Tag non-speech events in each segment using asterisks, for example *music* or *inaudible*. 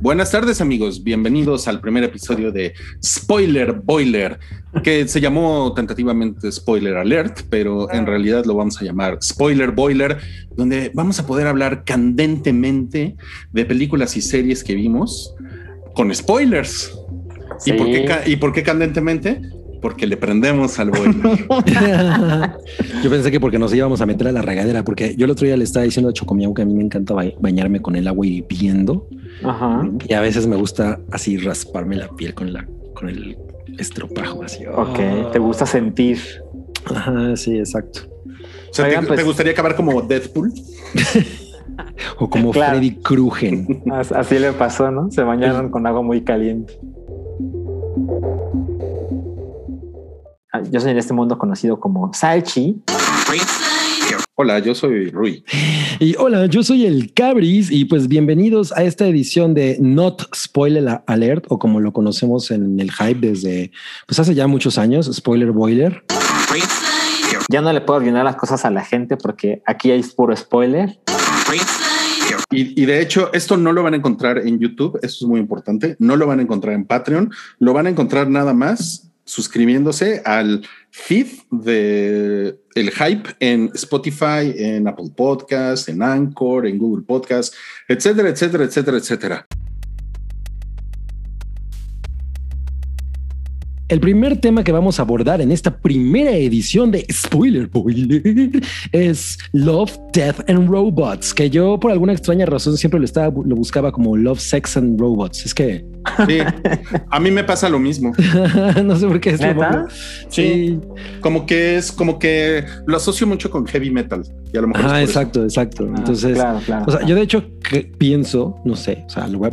Buenas tardes amigos, bienvenidos al primer episodio de Spoiler Boiler, que se llamó tentativamente Spoiler Alert, pero en realidad lo vamos a llamar Spoiler Boiler, donde vamos a poder hablar candentemente de películas y series que vimos con spoilers. ¿Y, por qué, ¿Y por qué candentemente? Porque le prendemos al boiler. *laughs* yo pensé que porque nos íbamos a meter a la regadera, porque yo el otro día le estaba diciendo a Chocomiau que a mí me encanta bañarme con el agua hirviendo. Ajá. Y a veces me gusta así rasparme la piel con la con el estropajo así. Ok, te gusta sentir. Ajá, sí, exacto. O sea, ¿te, pues gustaría acabar como Deadpool? *laughs* o como Freddy Krueger. Así le pasó, ¿no? Se bañaron con agua muy caliente. Ah, yo soy en este mundo conocido como Salchi. Hola, yo soy Rui. Y hola, yo soy el Cabris y pues bienvenidos a esta edición de Not Spoiler Alert o como lo conocemos en el hype desde pues hace ya muchos años, Spoiler Boiler. Ya no le puedo adivinar las cosas a la gente porque aquí hay puro spoiler. Y, y, de hecho, esto no lo van a encontrar en YouTube, eso es muy importante, no lo van a encontrar en Patreon, lo van a encontrar nada más suscribiéndose al feed de el hype en Spotify, en Apple Podcast, en Anchor, en Google Podcast, etcétera, etcétera, etcétera, etcétera. El primer tema que vamos a abordar en esta primera edición de Spoiler Boiler es Love, Death and Robots, que yo por alguna extraña razón siempre lo estaba, lo buscaba como Love, Sex and Robots. Es que Sí, *laughs* a mí me pasa lo mismo. *laughs* no sé por qué es lo Sí. como que es como que lo asocio mucho con heavy metal y a lo mejor. Ah, exacto, exacto. Ah, Entonces, o sea, yo de hecho pienso, no sé, o sea, lo voy,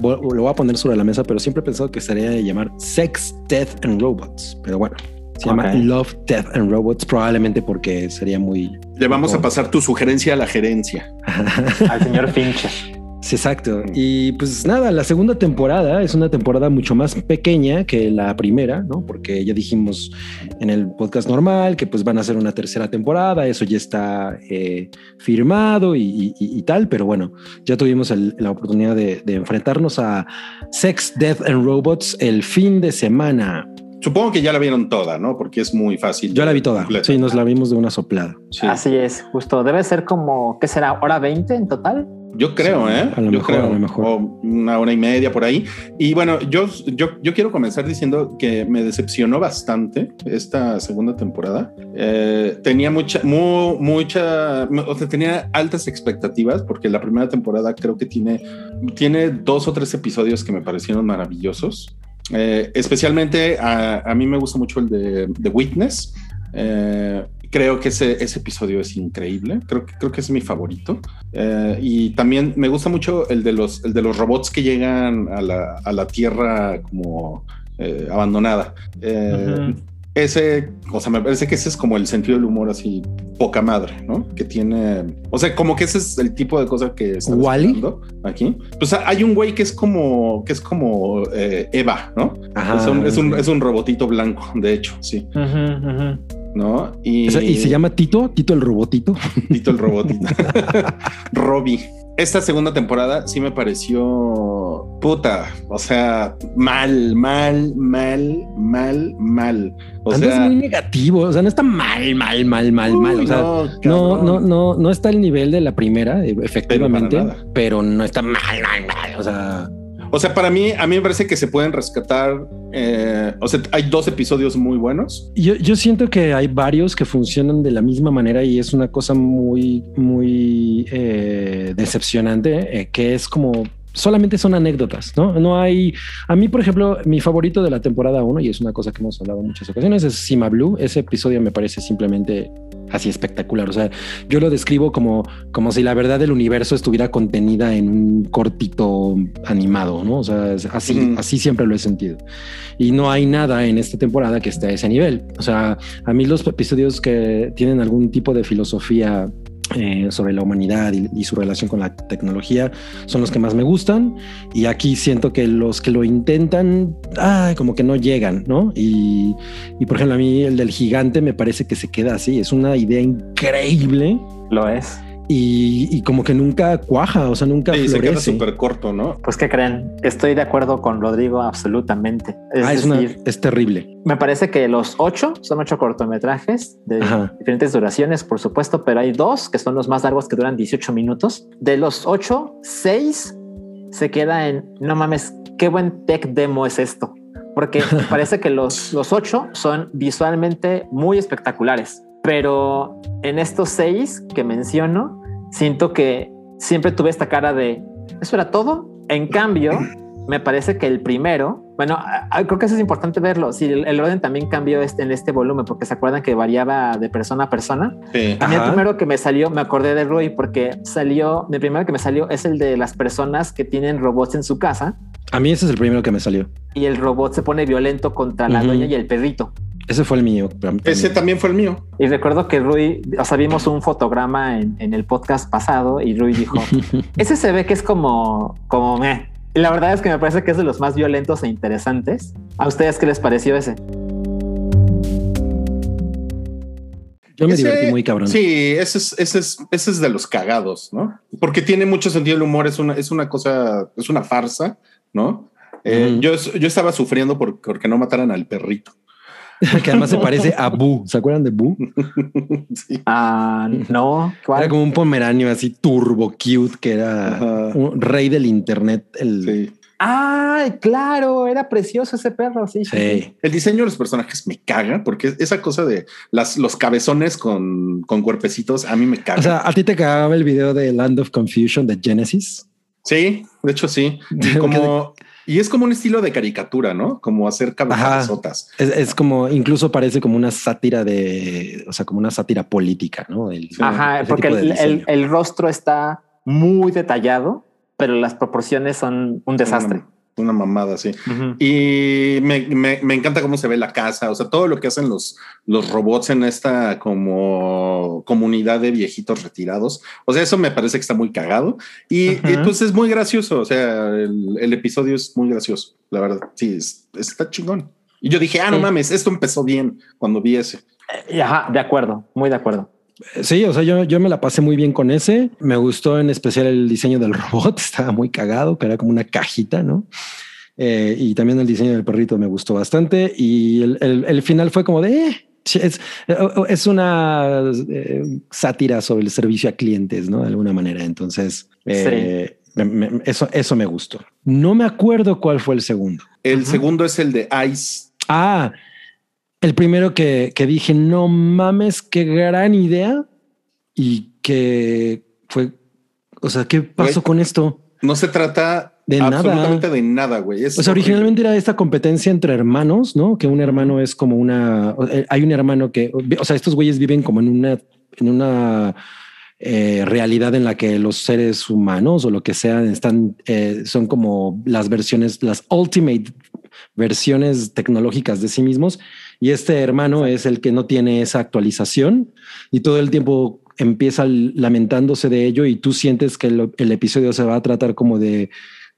a, poner sobre la mesa, pero siempre he pensado que sería de llamar Sex, Death and Robots. Pero bueno, se llama Love, Death and Robots, probablemente porque sería muy. Le vamos a pasar tu sugerencia a la gerencia. *laughs* Al señor Fincher. Sí, exacto. Y pues nada, la segunda temporada es una temporada mucho más pequeña que la primera, ¿no? Porque ya dijimos en el podcast normal que pues van a ser una tercera temporada, eso ya está eh, firmado y, tal, pero bueno, ya tuvimos la oportunidad de, enfrentarnos a Sex, Death and Robots el fin de semana. Supongo que ya la vieron toda, ¿no? Porque es muy fácil. Yo la vi toda. Sí, nos la vimos de una soplada. Así es, justo. Debe ser como, ¿qué será? ¿Hora 20 en total? Yo creo, ¿eh? yo mejor, creo. mejor. O una hora y media por ahí. Y bueno, yo, yo, yo quiero comenzar diciendo que me decepcionó bastante esta segunda temporada. Eh, tenía mucha, mucha, o sea, tenía altas expectativas porque la primera temporada creo que tiene, tiene dos o tres episodios que me parecieron maravillosos. Eh, especialmente a, a, mí me gusta mucho el de The Witness. Eh, creo que ese, ese, episodio es increíble. Creo que, creo que es mi favorito. Eh, y también me gusta mucho el de los, el de los robots que llegan a la, a la Tierra como eh, abandonada. Ese, o sea, me parece que ese es como el sentido del humor así poca madre, ¿no? Que tiene, o sea, como que ese es el tipo de cosa que está ¿Wally? aquí. Pues hay un güey que es como, que es como Eva, ¿no? es, un, es, un, es, un, robotito blanco, de hecho, sí. ¿No? Y, se llama Tito, Tito el robotito. *laughs* Tito el robotito. *laughs* Robbie. Esta segunda temporada sí me pareció puta, o sea, mal, mal, mal, mal, mal. O sea, es muy negativo, o sea, no está mal, mal, mal, mal, mal. O sea, no, no, no, no, está al nivel de la primera, efectivamente, pero no está mal, mal, mal. O sea, o sea, para mí, a mí me parece que se pueden rescatar. Eh, o sea, hay dos episodios muy buenos. Yo, yo, siento que hay varios que funcionan de la misma manera y es una cosa muy, muy eh, decepcionante, eh, que es como solamente son anécdotas, ¿no? No hay. A mí, por ejemplo, mi favorito de la temporada 1, y es una cosa que hemos hablado en muchas ocasiones, es Sima Blue. Ese episodio me parece simplemente así espectacular. O sea, yo lo describo como, como si la verdad del universo estuviera contenida en un cortito animado, ¿no? O sea, así, así siempre lo he sentido. Y no hay nada en esta temporada que esté a ese nivel. O sea, a mí los episodios que tienen algún tipo de filosofía eh, sobre la humanidad y, su relación con la tecnología son los que más me gustan. Y aquí siento que los que lo intentan como que no llegan no y, y, por ejemplo a mí el del gigante me parece que se queda así. Es una idea increíble. Lo es y, y como que nunca cuaja, o sea, nunca Sí, se queda florece. súper corto, ¿no? Pues que creen, estoy de acuerdo con Rodrigo absolutamente. Es Ah, es, una- decir, es terrible. me parece que los ocho son ocho cortometrajes de Ajá. diferentes duraciones, por supuesto, pero hay dos que son los más largos que duran 18 minutos. De los ocho, seis se queda en no mames, qué buen tech demo es esto. Porque *laughs* parece que los, los ocho son visualmente muy espectaculares, pero en estos seis que menciono, siento que siempre tuve esta cara de eso era todo. En cambio, *laughs* me parece que el primero, bueno, creo que eso es importante verlo. Si el, el orden también cambió este, en este volumen, porque se acuerdan que variaba de persona a persona. Sí. A mí el primero que me salió, me acordé de Rui porque salió, el primero que me salió es el de las personas que tienen robots en su casa A mí ese es el primero que me salió. y el robot se pone violento contra la Ujú. dueña y el perrito. Ese fue el mío. para Ese también fue el mío. Y recuerdo que Rui, o sea, vimos un fotograma en, en el podcast pasado y Rui dijo, *laughs* ese se ve que es como, como meh. Y la verdad es que me parece que es de los más violentos e interesantes. ¿A ustedes qué les pareció ese? Yo me Ese- divertí muy cabrón. Sí, ese es, ese es, ese es de los cagados, ¿no? Porque tiene mucho sentido el humor, es una, es una cosa, es una farsa, ¿no? Eh, yo, yo estaba sufriendo por- porque no mataran al perrito. *laughs* que además se parece a Boo. ¿Se acuerdan de Boo? *laughs* Sí. Ah, no, ¿cuál? Era como un pomeranio así turbo cute que era un rey del internet. El, Sí. Ay, claro, era precioso ese perro, sí. sí, sí. Sí. El diseño de los personajes me caga porque esa cosa de las, los cabezones con, con cuerpecitos a mí me caga. O sea, a ti te cagaba el video de Land of Confusion de Genesis. sí, de hecho sí. Y, *laughs* como, y es como un estilo de caricatura, ¿no? Como hacer cabezotas. Es, es como, incluso parece como una sátira de, o sea, como una sátira política, ¿no? El- Ajá, porque el, el- diseño. el rostro está muy detallado, pero las proporciones son un desastre. Una mamada, sí. Ujú. Y me, me- me encanta cómo se ve la casa, o sea, todo lo que hacen los, los robots en esta como comunidad de viejitos retirados. O sea, eso me parece que está muy cagado y, pues es muy gracioso. O sea, el, el episodio es muy gracioso, la verdad. Sí, es- está chingón. Y yo dije, ah, no Sí. mames, esto empezó bien cuando vi ese. Y Ajá, de acuerdo, muy de acuerdo. Sí, o sea, yo, yo me la pasé muy bien con ese. Me gustó en especial el diseño del *laughs* robot, estaba muy cagado, que era como una cajita, ¿no? Eh, y también el diseño del perrito me gustó bastante. Y el, el- el final fue como de... eh, sí, es, es una eh, sátira sobre el servicio a clientes, ¿no? De alguna manera. Entonces, eh, me- me- eso, eso me gustó. No me acuerdo cuál fue el segundo. El segundo es el de Ice. Ah, el primero que, que dije, no mames, qué gran idea. Y que fue, o sea, ¿qué pasó Güey. con esto? No se trata De nada. absolutamente de nada, güey. Es O sea, horrible. originalmente era esta competencia entre hermanos, ¿no? Que un hermano es como una, eh, hay un hermano que, o sea, estos güeyes viven como en una, en una eh, realidad en la que los seres humanos o lo que sean están, eh, son como las versiones, las ultimate versiones tecnológicas de sí mismos. Y este hermano es el que no tiene esa actualización y todo el tiempo empieza lamentándose de ello y tú sientes que el, episodio se va a tratar como de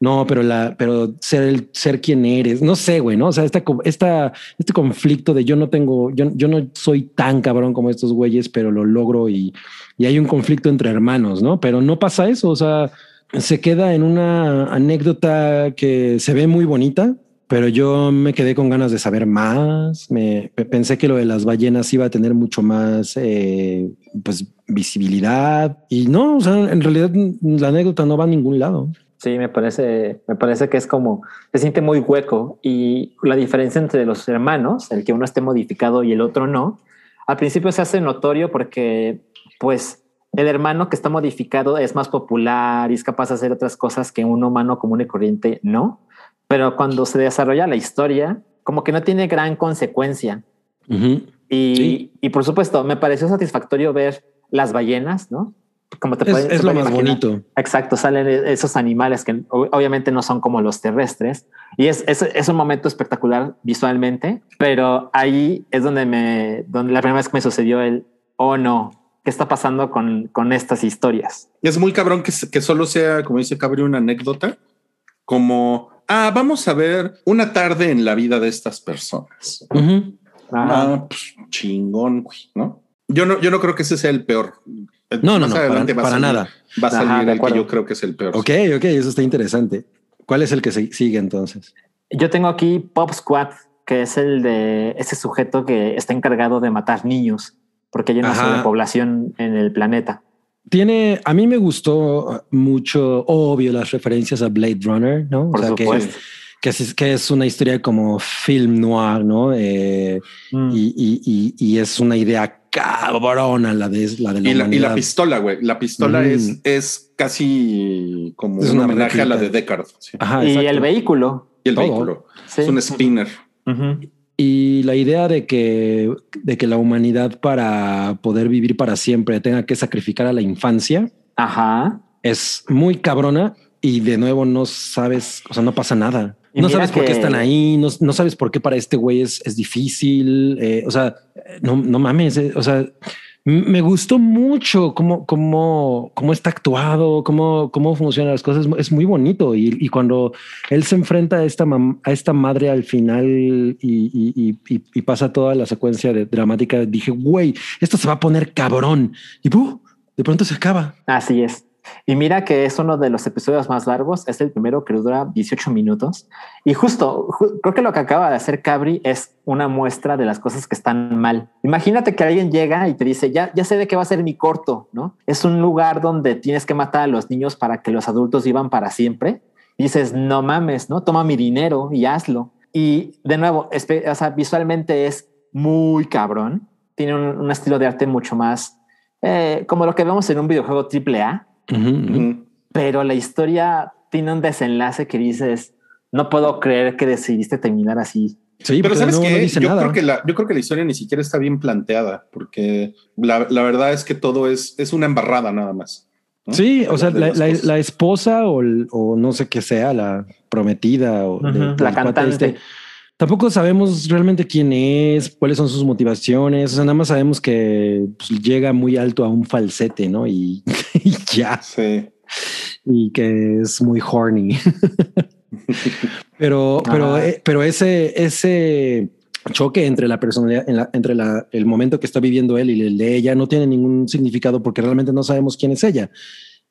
no, pero la, pero ser el ser quien eres, no sé, güey, no? O sea, esta, esta, este conflicto de yo no tengo, yo, yo no soy tan cabrón como estos güeyes, pero lo logro y, y hay un conflicto entre hermanos, ¿no? Pero no pasa eso. O sea, se queda en una anécdota que se ve muy bonita, pero yo me quedé con ganas de saber más. Me pe- pensé que lo de las ballenas iba a tener mucho más, eh, pues, visibilidad y no, o sea, en realidad la anécdota no va a ningún lado. Sí, me parece, me parece que es como, se siente muy hueco y la diferencia entre los hermanos, el que uno esté modificado y el otro no, al principio se hace notorio porque pues el hermano que está modificado es más popular y es capaz de hacer otras cosas que un humano común y corriente no, pero cuando se desarrolla la historia, como que no tiene gran consecuencia. Ujú. Y, Sí. y por supuesto, me pareció satisfactorio ver las ballenas, ¿no? Como te Es, pueden- es lo más imaginar. bonito. Exacto, salen e- esos animales que obviamente no son como los terrestres y es, es, es un momento espectacular visualmente, pero ahí es donde me, donde la primera vez que me sucedió el, oh no, ¿qué está pasando con, con estas historias? Es muy cabrón que, que solo sea, como dice Cabri, una anécdota, como, ah, vamos a ver una tarde en la vida de estas personas. Ah, pues, chingón, güey, ¿no? Yo no, yo no creo que ese sea el peor. No, no, no, para, nada. Va a salir el que yo creo que es el peor. Ok, ok, eso está interesante. ¿Cuál es el que sigue entonces? Yo tengo aquí Pop Squad, que es el de ese sujeto que está encargado de matar niños, porque hay una población en el planeta. Tiene, a mí me gustó mucho, obvio, las referencias a Blade Runner, ¿no? Por o sea, que, que, es, que es una historia como film noir, ¿no? Eh, mm. y, y, y, es una idea cabrona la de la de la, y la, y la pistola, güey. La pistola es, mm. es casi como un homenaje a la de Deckard. y el vehículo. Y el vehículo. Es un spinner. Y la idea de que, de que la humanidad para poder vivir para siempre tenga que sacrificar a la infancia. Ajá. Es muy cabrona y de nuevo no sabes, o sea, no pasa nada. no sabes por qué están ahí, no, no, sabes por qué para este güey es, es difícil. Eh, o sea, no, no mames. Eh, o sea, me gustó mucho cómo, cómo, cómo está actuado, cómo, cómo funcionan las cosas. Es muy bonito. Y, cuando él se enfrenta a esta, a esta madre al final y, pasa toda la secuencia de dramática, dije, güey, esto se va a poner cabrón. Y de pronto se acaba. Así es. Y mira que es uno de los episodios más largos, es el primero que dura 18 minutos. Y justo, creo que lo que acaba de hacer Cabri es una muestra de las cosas que están mal. Imagínate que alguien llega y te dice, ya, ya sé de qué va a ser mi corto, ¿no? Es un lugar donde tienes que matar a los niños para que los adultos vivan para siempre. Y dices, no mames, ¿no? Toma mi dinero y hazlo. Y de nuevo, o sea, visualmente es muy cabrón. Tiene un, estilo de arte mucho más eh, como lo que vemos en un videojuego triple A pero la historia tiene un desenlace que dices, no puedo creer que decidiste terminar así. Sí, pero sabes que yo creo que la, yo creo que la historia ni siquiera está bien planteada, porque la, verdad es que todo es, es una embarrada nada más. Sí, o sea, la, esposa o, o, no sé qué sea, la prometida o la cantante. Este, tampoco sabemos realmente quién es, cuáles son sus motivaciones. O sea, nada más sabemos que pues, llega muy alto a un falsete, ¿no? Y, *laughs* ya. Sí. Y que es muy horny. *laughs* pero, pero, eh, pero ese, ese choque entre la personalidad, entre la, el momento que está viviendo él y el de ella no tiene ningún significado porque realmente no sabemos quién es ella.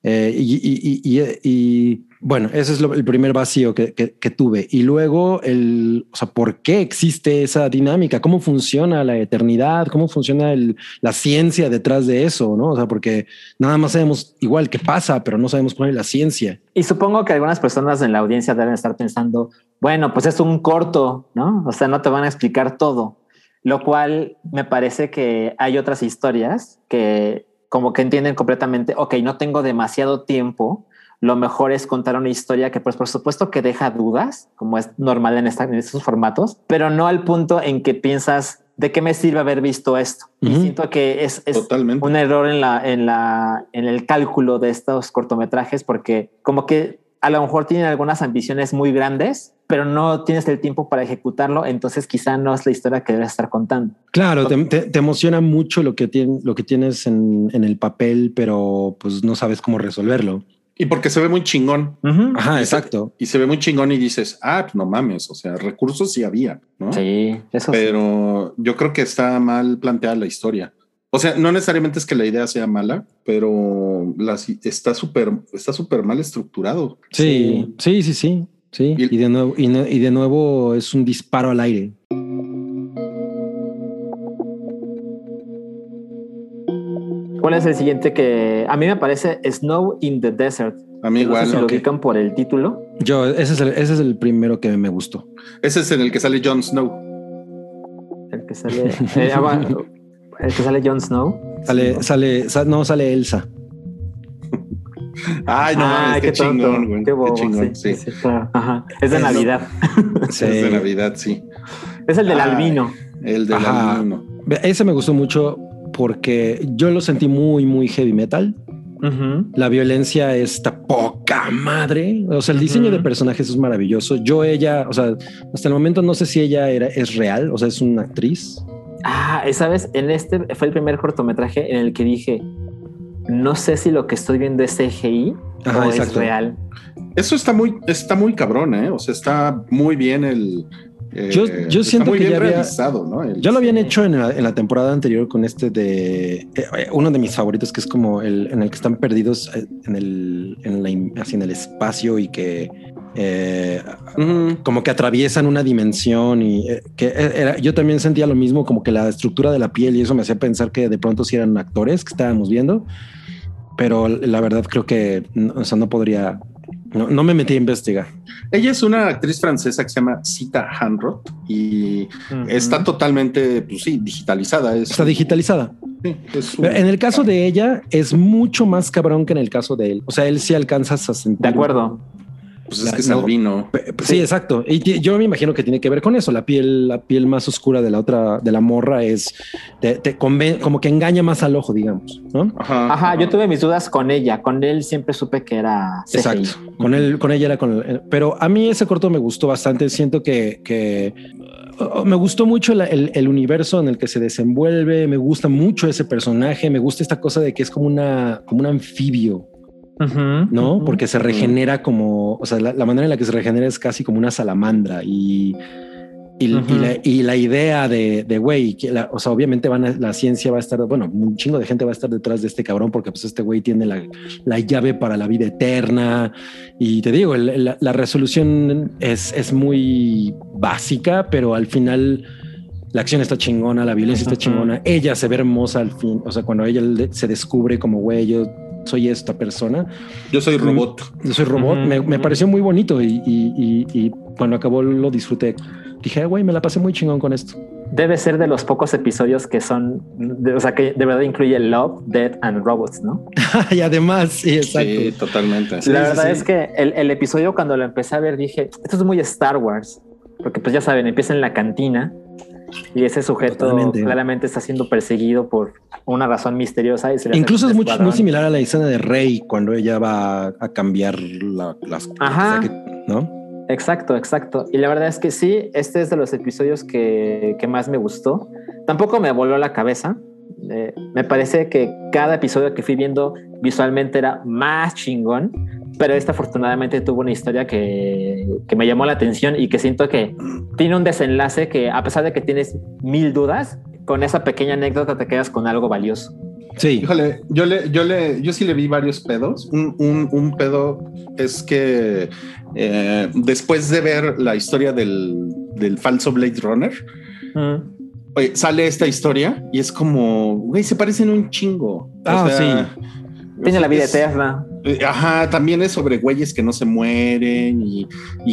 Eh, y, bueno, ese es el primer vacío que, tuve. Y luego, el, o sea, ¿por qué existe esa dinámica? ¿Cómo funciona la eternidad? ¿Cómo funciona la ciencia detrás de eso? ¿no? O sea, porque nada más sabemos igual qué pasa, pero no sabemos cuál es la ciencia. Y supongo que algunas personas en la audiencia deben estar pensando, bueno, pues es un corto, ¿no? O sea, no te van a explicar todo. Lo cual me parece que hay otras historias que como que entienden completamente, ok, no tengo demasiado tiempo, lo mejor es contar una historia que pues por supuesto que deja dudas, como es normal en, esta, en estos formatos, pero no al punto en que piensas, ¿de qué me sirve haber visto esto? Y siento que es, es un error en, la, en, la, en el cálculo de estos cortometrajes porque como que a lo mejor tienen algunas ambiciones muy grandes, pero no tienes el tiempo para ejecutarlo, entonces quizá no es la historia que debes estar contando. Claro, te, emociona mucho lo que, lo que tienes en, el papel, pero pues no sabes cómo resolverlo. Y porque se ve muy chingón. Ajá, exacto. y se ve muy chingón y dices, ah, pues no mames, o sea, recursos sí había, ¿no? Sí, eso Pero yo creo que está mal planteada la historia. O sea, no necesariamente es que la idea sea mala, pero está súper está súper mal estructurado. Sí, sí, sí, sí. sí. Y, de nuevo, y, de nuevo es un disparo al aire. ¿Cuál es el siguiente que a mí me parece Snow in the Desert? A mí igual. No sé lo ubican por el título. Yo, ese es, el, ese es el primero que me gustó. Ese es en el que sale Jon Snow. El que sale. Eh, ah, el que sale Jon Snow. Sale, sale, no, sale Elsa. *laughs* Ay, no, Ay, qué, chingón, güey. Qué, chingón, sí. Ajá. Es de Navidad. *laughs* Es de Navidad, sí. Es el del albino. El del albino. Ese me gustó mucho porque yo lo sentí muy, muy heavy metal. La violencia está poca madre. O sea, el diseño de personajes es maravilloso. Yo, ella, o sea, hasta el momento no sé si ella era, es real, o sea, es una actriz. Ah, sabes, en este fue el primer cortometraje en el que dije, no sé si lo que estoy viendo es CGI o es real. Eso está muy, está muy cabrón, ¿eh? O sea, está muy bien el, eh, yo siento que ya había, ¿no? ya lo habían hecho en la, en la, temporada anterior con este de eh, uno de mis favoritos, que es como el en el que están perdidos eh, en el, en la, así en el espacio y que como que atraviesan una dimensión y que era, yo también sentía lo mismo, como que la estructura de la piel y eso me hacía pensar que de pronto si eran actores que estábamos viendo, pero la verdad creo que o sea, no podría no, me metí a investigar. Ella es una actriz francesa que se llama Sita Hanroth y está totalmente, pues sí, digitalizada. está digitalizada. En el caso de ella es mucho más cabrón que en el caso de él. O sea, él sí alcanza a sentir. De acuerdo. Pues es que es albino. Sí, exacto. Y yo me imagino que tiene que ver con eso. La piel, la piel más oscura de la otra, de la morra es te, como que engaña más al ojo, digamos. ¿no? Ajá, Yo tuve mis dudas con ella. Con él siempre supe que era. Exacto. Con él, con ella era con. Pero a mí ese corto me gustó bastante. Siento que, que me gustó mucho el, el, universo en el que se desenvuelve. Me gusta mucho ese personaje. Me gusta esta cosa de que es como una, como un anfibio. ¿No? Porque se regenera como, o sea, la, manera en la que se regenera es casi como una salamandra y, y, la, idea de, de güey, o sea, obviamente van la ciencia va a estar, bueno, un chingo de gente va a estar detrás de este cabrón porque pues este güey tiene la, llave para la vida eterna. Y te digo, la, resolución es, es muy básica, pero al final la acción está chingona, la violencia está chingona, ella se ve hermosa al fin, o sea, cuando ella se descubre como güey, yo soy esta persona. Yo soy robot. Yo soy robot. me, pareció muy bonito y, cuando acabó lo disfruté. Dije, güey, me la pasé muy chingón con esto. Debe ser de los pocos episodios que son, o sea, que de verdad incluye Love, Dead and Robots, ¿no? *laughs* y además, sí, exacto. Sí, totalmente. la verdad es que el, el, episodio cuando lo empecé a ver dije, esto es muy Star Wars, porque pues ya saben, empieza en la cantina y ese sujeto claramente está siendo perseguido por una razón misteriosa. Y Incluso es muy, similar a la escena de Rey cuando ella va a cambiar las Ajá. ¿no? Exacto, exacto. Y la verdad es que sí, este es de los episodios que, que más me gustó. Tampoco me voló la cabeza. Eh, me parece que cada episodio que fui viendo visualmente era más chingón pero esta afortunadamente tuvo una historia que, que, me llamó la atención y que siento que tiene un desenlace que a pesar de que tienes mil dudas, con esa pequeña anécdota te quedas con algo valioso. Sí. Híjole, yo le, yo le, yo sí le vi varios pedos. Un, un, un pedo es que eh, después de ver la historia del, del falso Blade Runner, sale esta historia y es como, güey, se parecen un chingo. Ah, sí. Tiene la vida eterna. Eh, ajá, también es sobre güeyes que no se mueren y,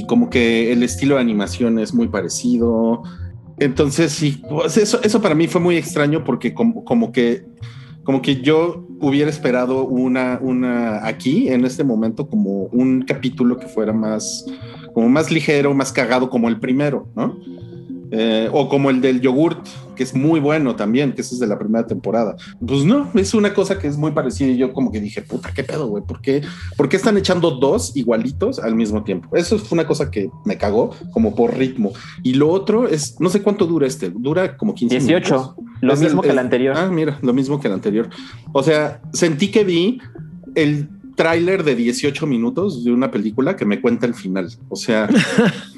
como que el estilo de animación es muy parecido. Entonces, sí, pues eso, eso para mí fue muy extraño porque como, como que como que yo hubiera esperado una, una aquí en este momento como un capítulo que fuera más, como más ligero, más cagado como el primero, ¿no? Eh, o como el del yogurt, que es muy bueno también, que ese es de la primera temporada. Pues no, es una cosa que es muy parecida y yo como que dije, puta, qué pedo, güey, ¿por qué, ¿por qué están echando dos igualitos al mismo tiempo? Eso fue una cosa que me cagó como por ritmo. Y lo otro es, no sé cuánto dura este, dura como 15 18, lo mismo que el anterior. Ah, mira, lo mismo que el anterior. O sea, sentí que vi el tráiler de 18 minutos de una película que me cuenta el final. O sea, *laughs*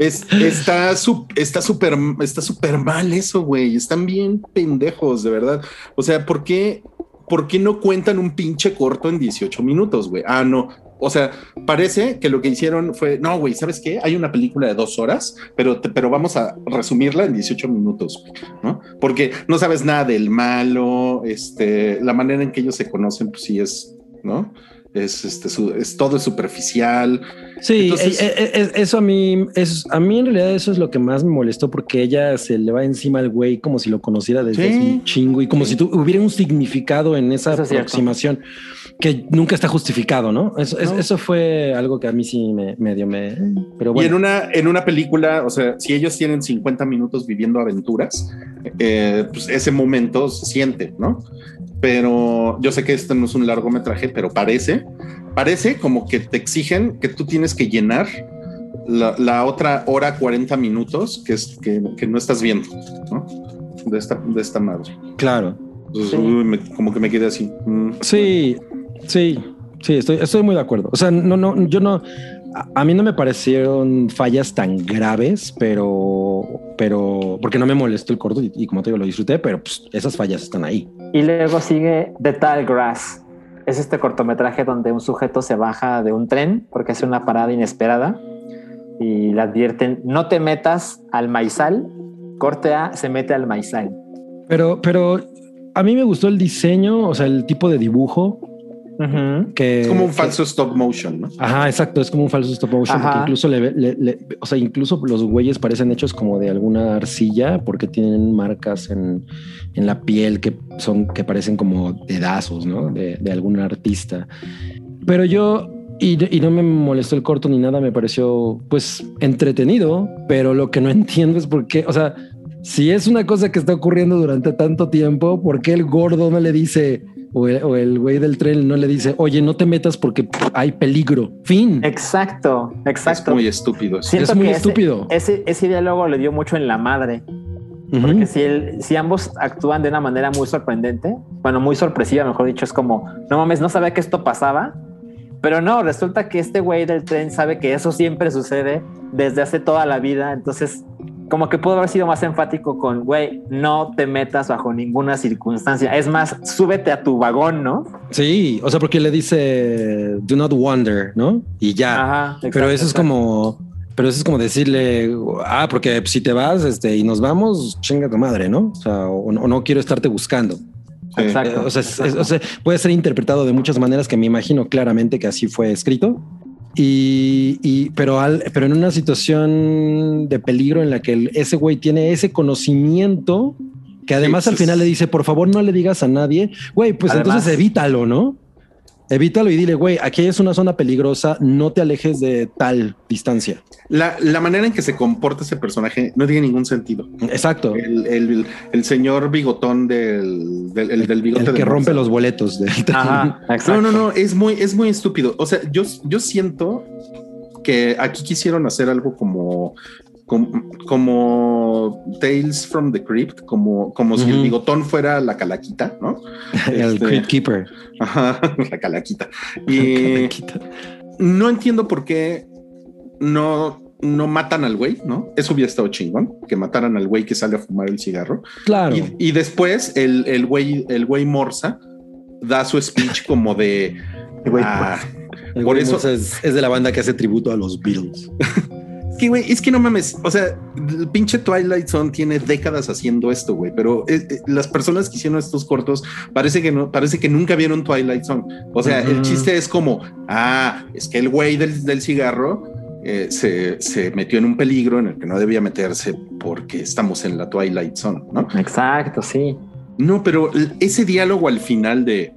está súper está súper mal eso, güey. Están bien pendejos, de verdad. O sea, ¿por qué, ¿por qué no cuentan un pinche corto en 18 minutos, güey? Ah, no. O sea, parece que lo que hicieron fue, no, güey, ¿sabes qué? Hay una película de dos horas, pero, pero vamos a resumirla en 18 minutos, ¿no? Porque no sabes nada del malo, este, la manera en que ellos se conocen, pues sí es ¿no? Es, este, es todo superficial. Sí, e, e, e, eso a mí, es, a mí en realidad eso es lo que más me molestó porque ella se le va encima al güey como si lo conociera desde un chingo y como si hubiera un significado en esa aproximación que nunca está justificado, ¿no? Eso, fue algo que a mí sí me medio me... Pero bueno. Y en una, en una película, o sea, si ellos tienen 50 minutos viviendo aventuras, eh, pues ese momento se siente, ¿no? Pero yo sé que este no es un largometraje, pero parece, parece como que te exigen que tú tienes que llenar la, otra hora 40 minutos que, es, que, no estás viendo, ¿no? De esta, de esta madre. Claro. como que me quedé así. Mm, sí, sí. Sí, estoy, estoy muy de acuerdo. O sea, no, no, yo no, a, mí no me parecieron fallas tan graves, pero, pero porque no me molestó el corto y, como te digo, lo disfruté, pero pues, esas fallas están ahí. Y luego sigue The Tall Grass. Es este cortometraje donde un sujeto se baja de un tren porque hace una parada inesperada y le advierten, no te metas al maizal, corte A, se mete al maizal. Pero, pero a mí me gustó el diseño, o sea, el tipo de dibujo. Que, es como un falso stop motion, ¿no? Ajá, exacto, es como un falso stop motion. incluso le, o sea, incluso los güeyes parecen hechos como de alguna arcilla porque tienen marcas en, en la piel que son que parecen como dedazos, ¿no? De, de algún artista. Pero yo y, y, no me molestó el corto ni nada, me pareció pues entretenido, pero lo que no *laughs* entiendo es por qué, o sea, si es una cosa que está ocurriendo durante tanto tiempo, ¿por qué el gordo no le dice, o el, güey del tren no le dice, oye, no te metas porque hay peligro? Fin. Exacto, exacto. Es muy estúpido. es muy estúpido. Ese, ese, diálogo le dio mucho en la madre. Porque si, si ambos actúan de una manera muy sorprendente, bueno, muy sorpresiva, mejor dicho, es como, no mames, no sabía que esto pasaba. Pero no, resulta que este güey del tren sabe que eso siempre sucede desde hace toda la vida. Entonces como que pudo haber sido más enfático con, güey, no te metas bajo ninguna circunstancia. Es más, súbete a tu vagón, ¿no? Sí, o sea, porque le dice, do not wonder, ¿no? Y ya. Ajá, pero eso es como, pero eso es como decirle, ah, porque si te vas este, y nos vamos, chinga tu madre, ¿no? O sea, o, no quiero estarte buscando. Exacto. o sea, puede ser interpretado de muchas maneras que me imagino claramente que así fue escrito. Y, pero, al, pero en una situación de peligro en la que ese güey tiene ese conocimiento que además al final le dice, por favor no le digas a nadie, güey, pues entonces evítalo, ¿no? Evítalo y dile, güey, aquí es una zona peligrosa, no te alejes de tal distancia. La, la manera en que se comporta ese personaje no tiene ningún sentido. Exacto. El, el, el señor bigotón del, del, del bigote. El que rompe los boletos. Del Ajá, no, no, no, es muy, es muy estúpido. O sea, yo, yo siento que aquí quisieron hacer algo como como, Tales from the Crypt, como, como si el bigotón fuera la calaquita, ¿no? *laughs* el este, Crypt Keeper. Ajá, *laughs* la calaquita. *laughs* Y no entiendo por qué no, no matan al güey, ¿no? Eso hubiera estado chingón, que mataran al güey que sale a fumar el cigarro. Claro. Y, después el, el güey, el güey Morsa da su speech como de... Ah, por eso es, es de la banda que hace tributo a los Beatles. Que, güey, es que no mames. O sea, el pinche Twilight Zone tiene décadas haciendo esto, güey. Pero eh, eh, las personas que hicieron estos cortos parece que no, parece que nunca vieron Twilight Zone. O sea, el chiste es como, ah, es que el güey del, cigarro eh, se, se, metió en un peligro en el que no debía meterse porque estamos en la Twilight Zone, ¿no? Exacto, sí. No, pero ese diálogo al final de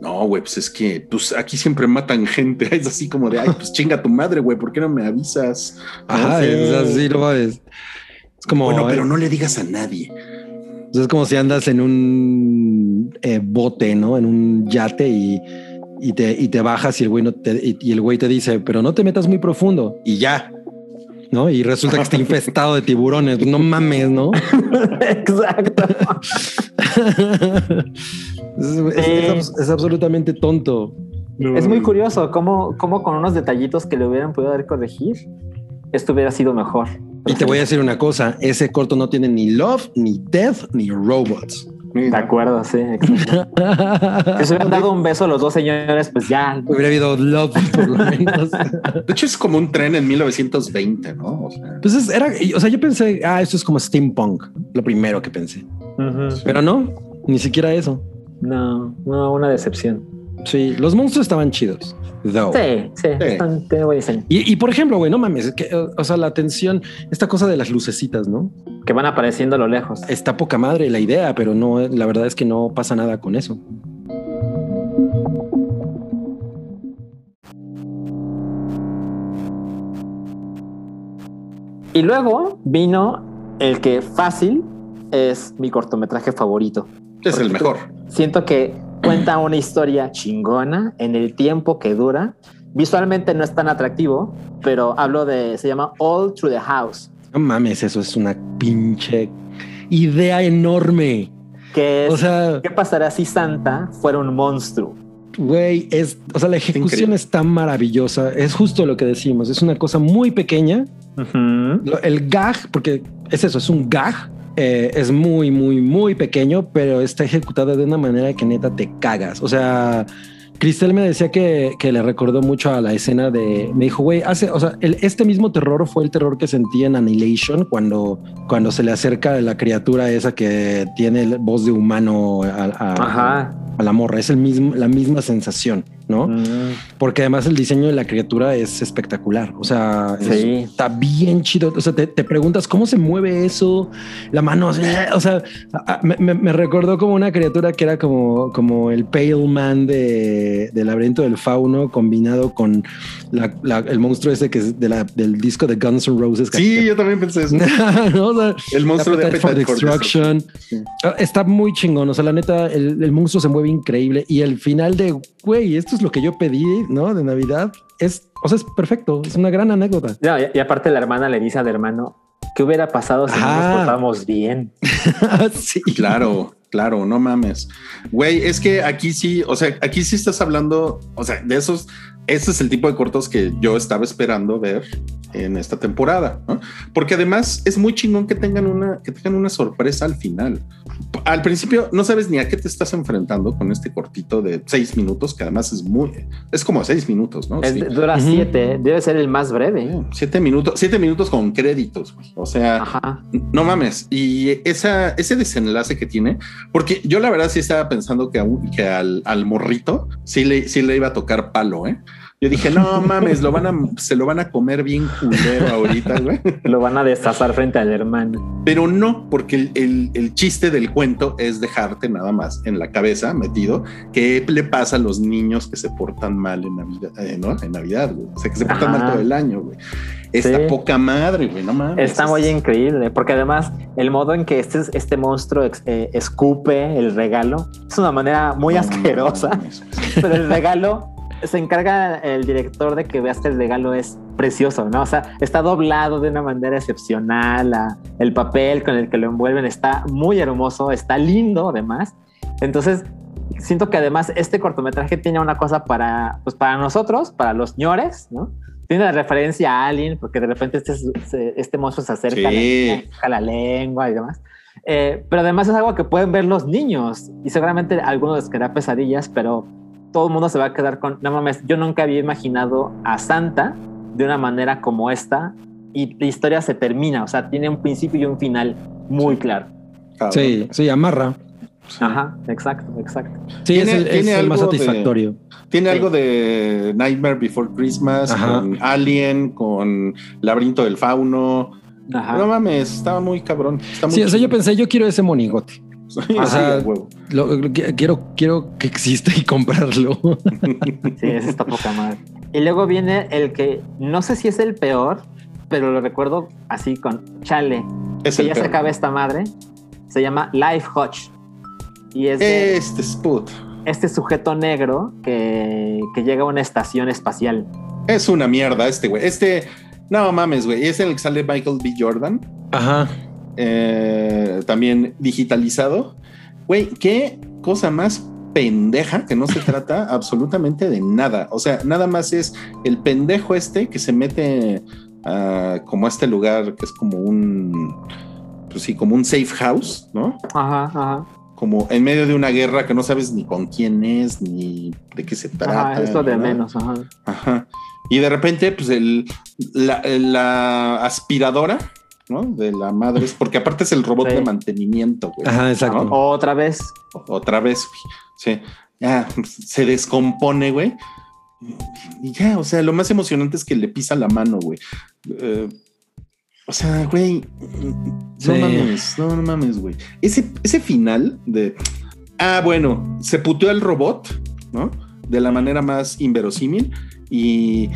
no, güey, pues es que pues aquí siempre matan gente. *laughs* Es así como de ay, pues chinga tu madre, güey, ¿por qué no me avisas? Ajá, es así, no es. Es como. Bueno, pero no le digas a nadie. Es como si andas en un eh, bote, ¿no? En un yate y, y, te, y te bajas y el güey no te, y, el güey te dice, pero no te metas muy profundo y ya. ¿No? Y resulta que está infestado de tiburones. No mames, ¿no? Exacto. Es, absolutamente tonto. Es muy curioso cómo, cómo con unos detallitos que le hubieran podido dar corregir, esto hubiera sido mejor. Y te voy a decir una cosa, ese corto no tiene ni Love, ni Death, ni Robots. De acuerdo, sí. *laughs* si se hubieran dado un beso a los dos señores, pues ya. Hubiera habido love, por lo menos. *laughs* De hecho, es como un tren en 1920, ¿no? O sea, pues era, o sea, yo pensé, ah, esto es como steampunk, lo primero que pensé. Pero no, ni siquiera eso. No, no, una decepción. Sí, los monstruos estaban chidos. Sí, sí, Están, Y, por ejemplo, güey, no mames, que, o sea, la atención, esta cosa de las lucecitas, ¿no? Que van apareciendo a lo lejos. Está poca madre la idea, pero no, la verdad es que no pasa nada con eso. Y luego vino el que fácil es mi cortometraje favorito. Es el mejor. Siento que cuenta una historia chingona en el tiempo que dura. Visualmente no es tan atractivo, pero hablo de, se llama All Through the House. No mames, eso es una pinche idea enorme. Que o sea, ¿qué pasaría si Santa fuera un monstruo? güey, es, o sea, la ejecución increíble. está maravillosa. Es justo lo que decimos. Es una cosa muy pequeña. Lo- El gag, porque es eso, es un gag. Eh, es muy, muy, muy pequeño, pero está ejecutado de una manera que neta te cagas. O sea, Cristel me decía que, que le recordó mucho a la escena de. Me dijo, güey, hace, o sea, el- este mismo terror fue el terror que sentí en Annihilation cuando, cuando se le acerca la criatura esa que tiene el- voz de humano a, a- Ajá. a la morra. Es el mismo, la misma sensación, ¿no? Mm, Porque además el diseño de la criatura es espectacular. O sea, es- está bien chido. O sea, te, te preguntas cómo se mueve eso, la mano. O sea, me, me- me recordó como una criatura que era como, como el Pale Man de, del laberinto del fauno combinado con la- la- el monstruo ese que es de la- del disco de Guns N' Roses. Sí, yo también pensé eso. *laughs* ¿No? O sea, El monstruo de Appetite for Destruction. Sí. Ah, Está muy chingón. O sea, la neta, el, el monstruo se mueve increíble. Y el final de, güey, esto es lo que yo pedí, ¿no? De Navidad. Es, o sea, es perfecto. Es una gran anécdota. No, y, y aparte la hermana le dice al hermano, ¿qué hubiera pasado si no Ajá. nos portamos bien? *laughs* sí. Claro, claro, no mames. Güey, es que aquí sí, o sea, aquí sí estás hablando, o sea, de esos, este es el tipo de cortos que yo estaba esperando ver en esta temporada, ¿no? Porque además es muy chingón que tengan una, que tengan una sorpresa al final. Al principio no sabes ni a qué te estás enfrentando con este cortito de seis minutos, que además es muy, es como seis minutos, ¿no? Es- Sí. Dura siete, debe ser el más breve. Siete minutos, siete minutos con créditos, güey. O sea, Ajá. no mames. Y esa, ese desenlace que tiene, porque yo la verdad sí estaba pensando que, a un- que al, al morrito sí le, sí le iba a tocar palo, ¿eh? Yo dije, no mames, lo van a, se lo van a comer bien culero ahorita, güey. *laughs* Lo van a destazar frente al hermano. Pero no, porque el, el- el chiste del cuento es dejarte nada más en la cabeza metido qué le pasa a los niños que se portan mal en Navidad, eh, ¿no? En Navidad, güey. O sea, que se portan Ajá. mal todo el año, güey. Está Sí. poca madre, güey, no mames. Está muy increíble, porque además el modo en que este, este monstruo ex- eh, escupe el regalo es una manera muy No asquerosa, mames. *laughs* pero el regalo se encarga el director de que veas que el regalo es precioso, ¿no? O sea, está doblado de una manera excepcional, la- el papel con el que lo envuelven está muy hermoso, está lindo además. Entonces, siento que además este cortometraje tiene una cosa para, pues para nosotros, para los ñores, ¿no? Tiene la referencia a Alien, porque de repente este, este monstruo se acerca Sí. a la- a la lengua y demás. Eh, pero además es algo que pueden ver los niños y seguramente algunos les quedará pesadillas, pero todo el mundo se va a quedar con, no mames, yo nunca había imaginado a Santa de una manera como esta y la historia se termina, o sea, tiene un principio y un final muy claro. Sí, sí, amarra. Sí. Ajá, exacto, exacto. Sí, Tiene- es el, es tiene el más algo de- satisfactorio. Tiene Sí. algo de Nightmare Before Christmas, Ajá. con Alien, con Laberinto del Fauno. Ajá. No mames, estaba muy cabrón. Está muy Sí, o sea, yo pensé, yo quiero ese monigote. *laughs* O sea. Lo- quiero, quiero que exista y comprarlo. *laughs* Sí, ese está poca madre. Y luego viene el que no sé si es el peor, pero lo recuerdo así con Chale. Es que el ya se acaba esta madre. Se llama Life Hodge. Y es de Este Sput. este sujeto negro que, que llega a una estación espacial. Es una mierda este güey. Este, no mames, güey. Es en el que sale Michael B. Jordan. Ajá. Eh, también digitalizado. Güey, qué cosa más pendeja que no se trata *laughs* absolutamente de nada. O sea, nada más es el pendejo este que se mete a como a este lugar que es como un, pues sí, como un safe house, ¿no? Ajá, ajá. Como en medio de una guerra que no sabes ni con quién es, ni de qué se trata. Ajá, es lo de menos. Ajá. Ajá. Y de repente, pues el, la, la aspiradora, ¿no? De la madre, porque aparte es el robot Sí. de mantenimiento, güey. Ajá, exacto. ¿no? Otra vez. Otra vez, güey. Sí. Ya, se descompone, güey. Y ya, o sea, lo más emocionante es que le pisa la mano, güey. Eh, o sea, güey, Sí. no mames, no, no mames, güey. Ese, ese final de, ah, bueno, se puteó al robot, ¿no? De la manera más inverosímil y,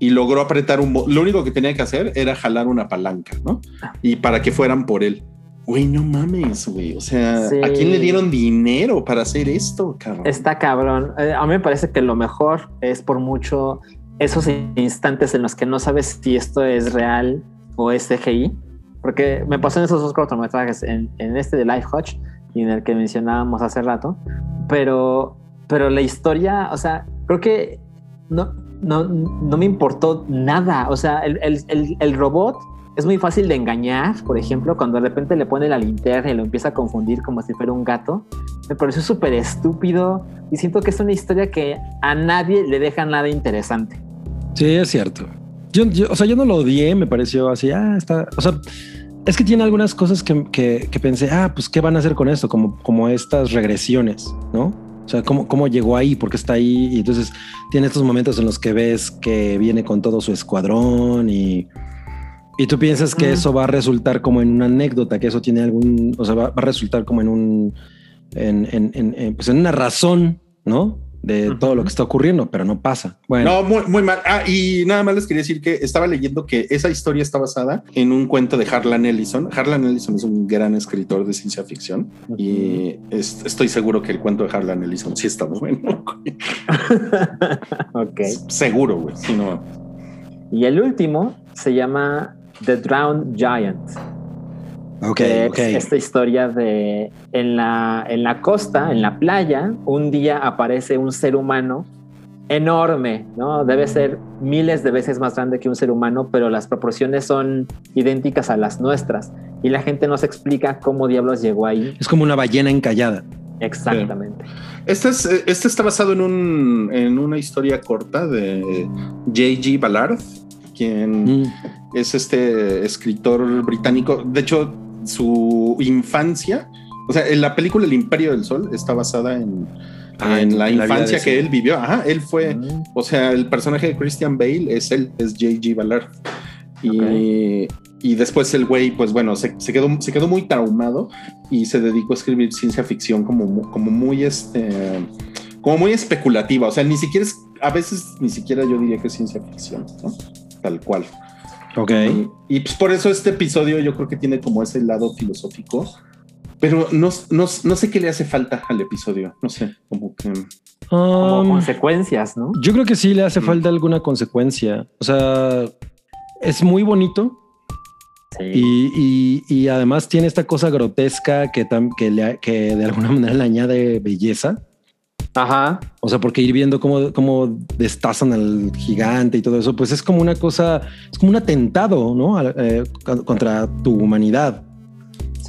y logró apretar un... Lo único que tenía que hacer era jalar una palanca, ¿no? Y para que fueran por él. Güey, no mames, güey. O sea, Sí. ¿a quién le dieron dinero para hacer esto, cabrón? Está cabrón. Eh, a mí me parece que lo mejor es por mucho esos instantes en los que no sabes si esto es real o es CGI. Porque me pasó en esos dos cortometrajes, en, en este de Life Hodge y en el que mencionábamos hace rato. Pero pero la historia, o sea, creo que no, no, no me importó nada. O sea, el, el, el, robot es muy fácil de engañar, por ejemplo, cuando de repente le pone la linterna y lo empieza a confundir como si fuera un gato. Me pareció súper estúpido y siento que es una historia que a nadie le deja nada interesante. Sí, es cierto. Yo, o sea, yo no lo odié, me pareció así, ah, está, o sea, es que tiene algunas cosas que, que, que, pensé, ah, pues, ¿qué van a hacer con esto? Como, como estas regresiones, ¿no? O sea, ¿cómo, cómo llegó ahí, por qué está ahí. Y entonces tiene estos momentos en los que ves que viene con todo su escuadrón y, y tú piensas que eso va a resultar como en una anécdota, que eso tiene algún, o sea, va, a resultar como en un, en, en, en, pues en una razón, ¿no? De todo lo que está ocurriendo, pero no pasa. Bueno. No, muy, muy mal. Ah, y nada más les quería decir que estaba leyendo que esa historia está basada en un cuento de Harlan Ellison. Harlan Ellison es un gran escritor de ciencia ficción y estoy seguro que el cuento de Harlan Ellison sí está bueno. *laughs* ok. Seguro, güey. Si no. Y el último se llama The Drowned Giant. Okay, okay. esta historia de en la, en la costa, en la playa, un día aparece un ser humano enorme, ¿no? Debe ser miles de veces más grande que un ser humano, pero las proporciones son idénticas a las nuestras. Y la gente no se explica cómo diablos llegó ahí. Es como una ballena encallada. Exactamente. Este, es, este está basado en, un, en una historia corta de J.G. Ballard, quien mm. es este escritor británico. De hecho, su infancia, o sea, en la película El Imperio del Sol está basada en, ah, en la infancia que él vivió. Ajá, él fue, mm. o sea, el personaje de Christian Bale es él, es J.G. Ballard. Y, y, después el güey, pues bueno, se, quedó, se quedó muy traumado y se dedicó a escribir ciencia ficción como, como muy este como muy especulativa, o sea, ni siquiera es, a veces ni siquiera yo diría que es ciencia ficción, ¿no? Tal cual. Ok. Y, pues por eso este episodio yo creo que tiene como ese lado filosófico, pero no, no, sé qué le hace falta al episodio, no sé, como que... como um, consecuencias, ¿no? Yo creo que sí le hace falta alguna consecuencia. O sea, es muy bonito. Sí. Y, además tiene esta cosa grotesca que, que, le, que de alguna manera le añade belleza. Ajá. O sea, porque ir viendo cómo, cómo destazan al gigante y todo eso, pues es como una cosa, es como un atentado, ¿no? Eh, contra tu humanidad.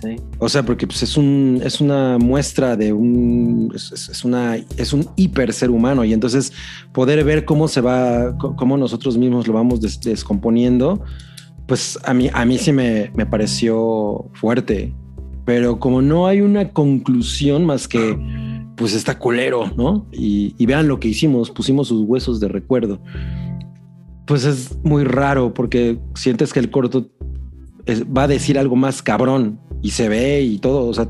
Sí. O sea, porque pues, es un, es una muestra de un, es, una, es un hiper ser humano y entonces poder ver cómo se va, cómo nosotros mismos lo vamos descomponiendo, pues a mí, a mí sí me, me pareció fuerte, pero como no hay una conclusión más que pues está culero, ¿no? Y, vean lo que hicimos, pusimos sus huesos de recuerdo. Pues es muy raro porque sientes que el corto va a decir algo más cabrón y se ve y todo. O sea,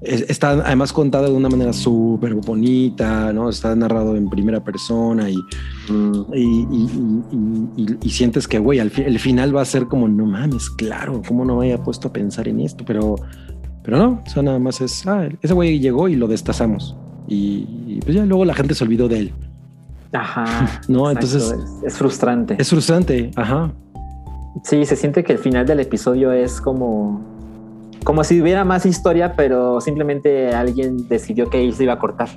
está además contado de una manera súper bonita, ¿no? Está narrado en primera persona y, mm. y, sientes que, güey, el final va a ser como, no mames, claro, ¿cómo no me había puesto a pensar en esto? Pero pero no, o sea, nada más es, ah, ese güey llegó y lo destazamos. Y, pues ya luego la gente se olvidó de él. Ajá. *laughs* no, entonces. Es, frustrante. Es frustrante, ajá. Sí, se siente que el final del episodio es como. Como si hubiera más historia, pero simplemente alguien decidió que él se iba a cortar.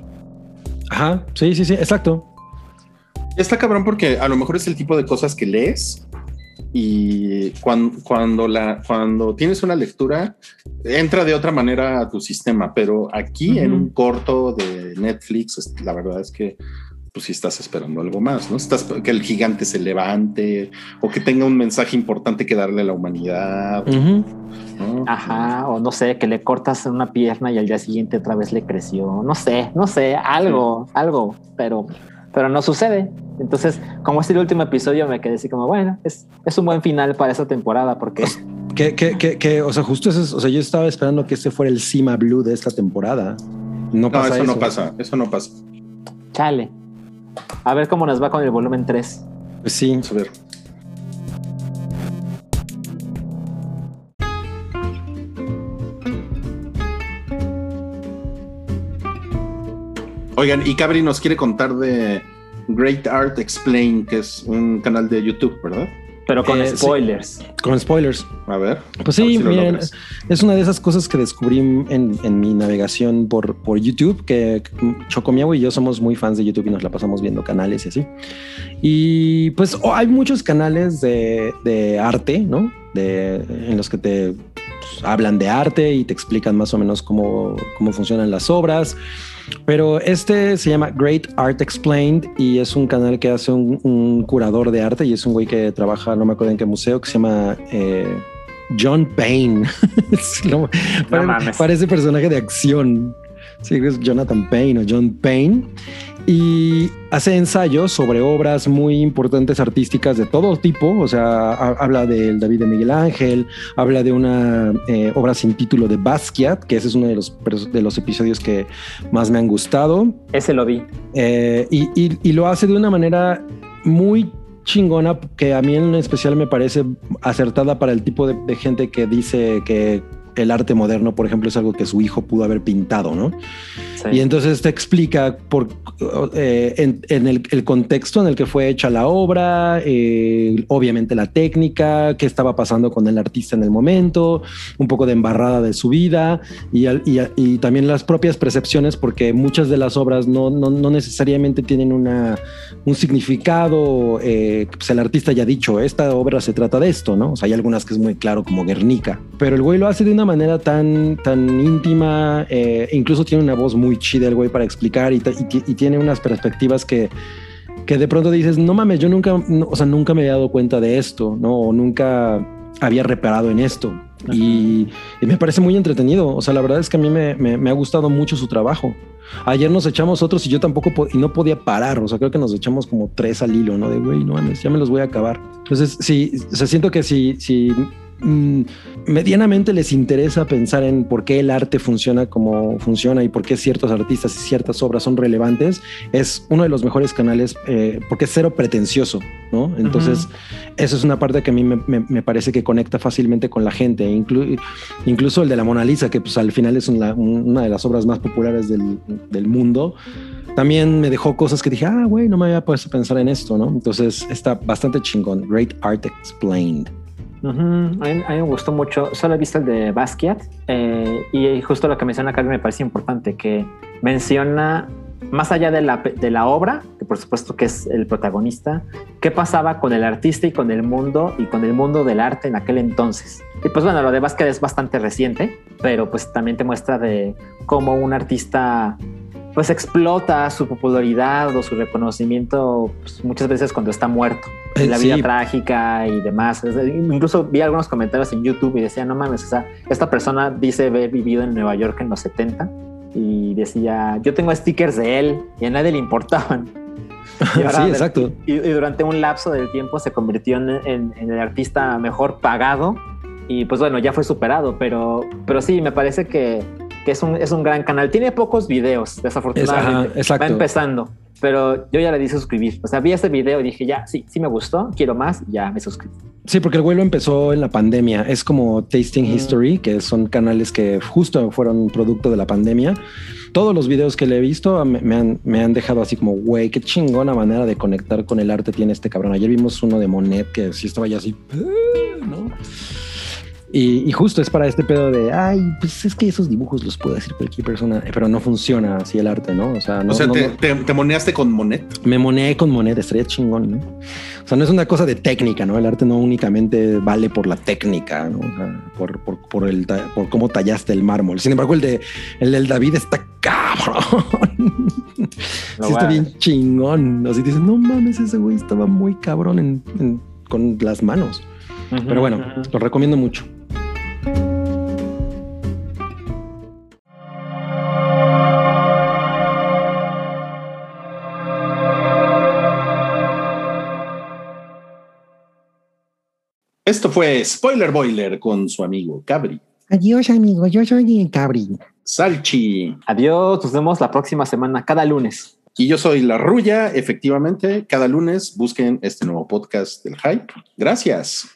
Ajá, sí, sí, sí, exacto. Está cabrón porque a lo mejor es el tipo de cosas que lees y cuando, cuando, la, cuando tienes una lectura, entra de otra manera a tu sistema, pero aquí en un corto de Netflix, la verdad es que pues si estás esperando algo más, ¿no? Estás que el gigante se levante o que tenga un mensaje importante que darle a la humanidad. Ajá, o no sé, que le cortas una pierna y al día siguiente otra vez le creció. No sé, no sé, algo, algo, pero pero no sucede. Entonces, como este el último episodio, me quedé así como, bueno, es, es un buen final para esa temporada porque... Que, que, que, que, o sea, justo eso, o sea, yo estaba esperando que este fuera el Cima Blue de esta temporada. No, pasa eso, no pasa, eso no pasa. Chale. A ver cómo nos va con el volumen 3. Pues sí. A ver. Oigan, y Cabri nos quiere contar de Great Art Explain, que es un canal de YouTube, ¿verdad? Pero con Eh, sí. spoilers. Con spoilers. A ver. Pues sí, si miren, es una de esas cosas que descubrí en, en mi navegación por, por YouTube, que Chocomiago y yo somos muy fans de YouTube y nos la pasamos viendo canales y así. Y pues oh, hay muchos canales de, de arte, ¿no? De, en los que te pues, hablan de arte y te explican más o menos cómo, cómo funcionan las obras. Pero este se llama Great Art Explained y es un canal que hace un, un curador de arte y es un güey que trabaja, no me acuerdo en qué museo, que se llama eh, John Payne. *laughs* No, parece personaje de acción. Sí, es Jonathan Payne o John Payne. Y hace ensayos sobre obras muy importantes artísticas de todo tipo. O sea, ha- habla del David de Miguel Ángel, habla de una eh, obra sin título de Basquiat, que ese es uno de los, de los episodios que más me han gustado. Ese lo vi. Eh, y, y- y lo hace de una manera muy chingona que a mí en especial me parece acertada para el tipo de, de gente que dice que el arte moderno, por ejemplo, es algo que su hijo pudo haber pintado, ¿no? Sí. Y entonces te explica por, eh, en, en el, el contexto en el que fue hecha la obra, eh, obviamente la técnica, qué estaba pasando con el artista en el momento, un poco de embarrada de su vida y, y, y también las propias percepciones, porque muchas de las obras no, no, no necesariamente tienen una, un significado eh, pues el artista ya ha dicho, esta obra se trata de esto, ¿no? O sea, hay algunas que es muy claro como Guernica, pero el güey lo hace de una manera tan, tan íntima, eh, incluso tiene una voz muy chida el güey para explicar y, y y tiene unas perspectivas que, que de pronto dices, no mames, yo nunca, no, o sea, nunca me había dado cuenta de esto, ¿no? O nunca había reparado en esto. Y, y me parece muy entretenido. O sea, la verdad es que a mí me, me- me ha gustado mucho su trabajo. Ayer nos echamos otros y yo tampoco po- y no podía parar. O sea, creo que nos echamos como tres al hilo, ¿no? De güey, no mames, ya me los voy a acabar. Entonces, sí, o sea, siento que si, si mm, medianamente les interesa pensar en por qué el arte funciona como funciona y por qué ciertos artistas y ciertas obras son relevantes, es uno de los mejores canales eh, porque es cero pretencioso, ¿no? Entonces, eso es una parte que a mí me, me- me parece que conecta fácilmente con la gente, Inclu- incluso el de la Mona Lisa, que pues al final es una, una de las obras más populares del, del mundo. También me dejó cosas que dije, ah, güey, no me había puesto a pensar en esto, ¿no? Entonces está bastante chingón. Great Art Explained. Ujú, A, mí, a mí me gustó mucho. Solo he visto el de Basquiat eh, y justo lo que menciona Carlos me parece importante, que menciona más allá de la, de la obra, que por supuesto que es el protagonista, qué pasaba con el artista y con el mundo y con el mundo del arte en aquel entonces. Y pues bueno, lo de Basquiat es bastante reciente, pero pues también te muestra de cómo un artista pues explota su popularidad o su reconocimiento pues, muchas veces cuando está muerto Eh, la vida trágica y demás. Incluso vi algunos comentarios en YouTube y decía, no mames, o sea, esta persona dice haber vivido en Nueva York en los 70 y decía, yo tengo stickers de él y a nadie le importaban. *laughs* Y ahora, sí, exacto. Y, y durante un lapso del tiempo se convirtió en, en- en el artista mejor pagado y pues bueno, ya fue superado, pero, pero sí, me parece que, que es, un, es un gran canal. Tiene pocos videos, desafortunadamente. Es- ajá. Va empezando, pero yo ya le di suscribir. O sea, vi este video y dije, ya, sí, sí me gustó, quiero más, ya me suscribí. Sí, porque el vuelo empezó en la pandemia. Es como Tasting Mm. History, que son canales que justo fueron producto de la pandemia. Todos los videos que le he visto me, me han, me han dejado así como, güey, qué chingona manera de conectar con el arte tiene este cabrón. Ayer vimos uno de Monet que sí estaba ya así, ¿no? Y, y justo es para este pedo de, ay, pues es que esos dibujos los puede hacer cualquier persona, pero no funciona así el arte, ¿no? O sea, no, o sea, no- te, no- te- te moneaste con Monet. me moneé con moneda, estaría chingón, ¿no? O sea, no es una cosa de técnica, ¿no? El arte no únicamente vale por la técnica, ¿no? O sea, por, por, por el, por cómo tallaste el mármol. Sin embargo, el, de, el del David está cabrón. *laughs* Sí, está bien chingón. Así dices, no mames, ese güey estaba muy cabrón en- en- con las manos. Pero bueno, Ujú. lo recomiendo mucho. Esto fue Spoiler Boiler con su amigo Cabri. Adiós, amigo. Yo soy el Cabri. Salchi. Adiós, nos vemos la próxima semana, cada lunes. Y yo soy La Rulla. Efectivamente, cada lunes busquen este nuevo podcast del Hype. Gracias.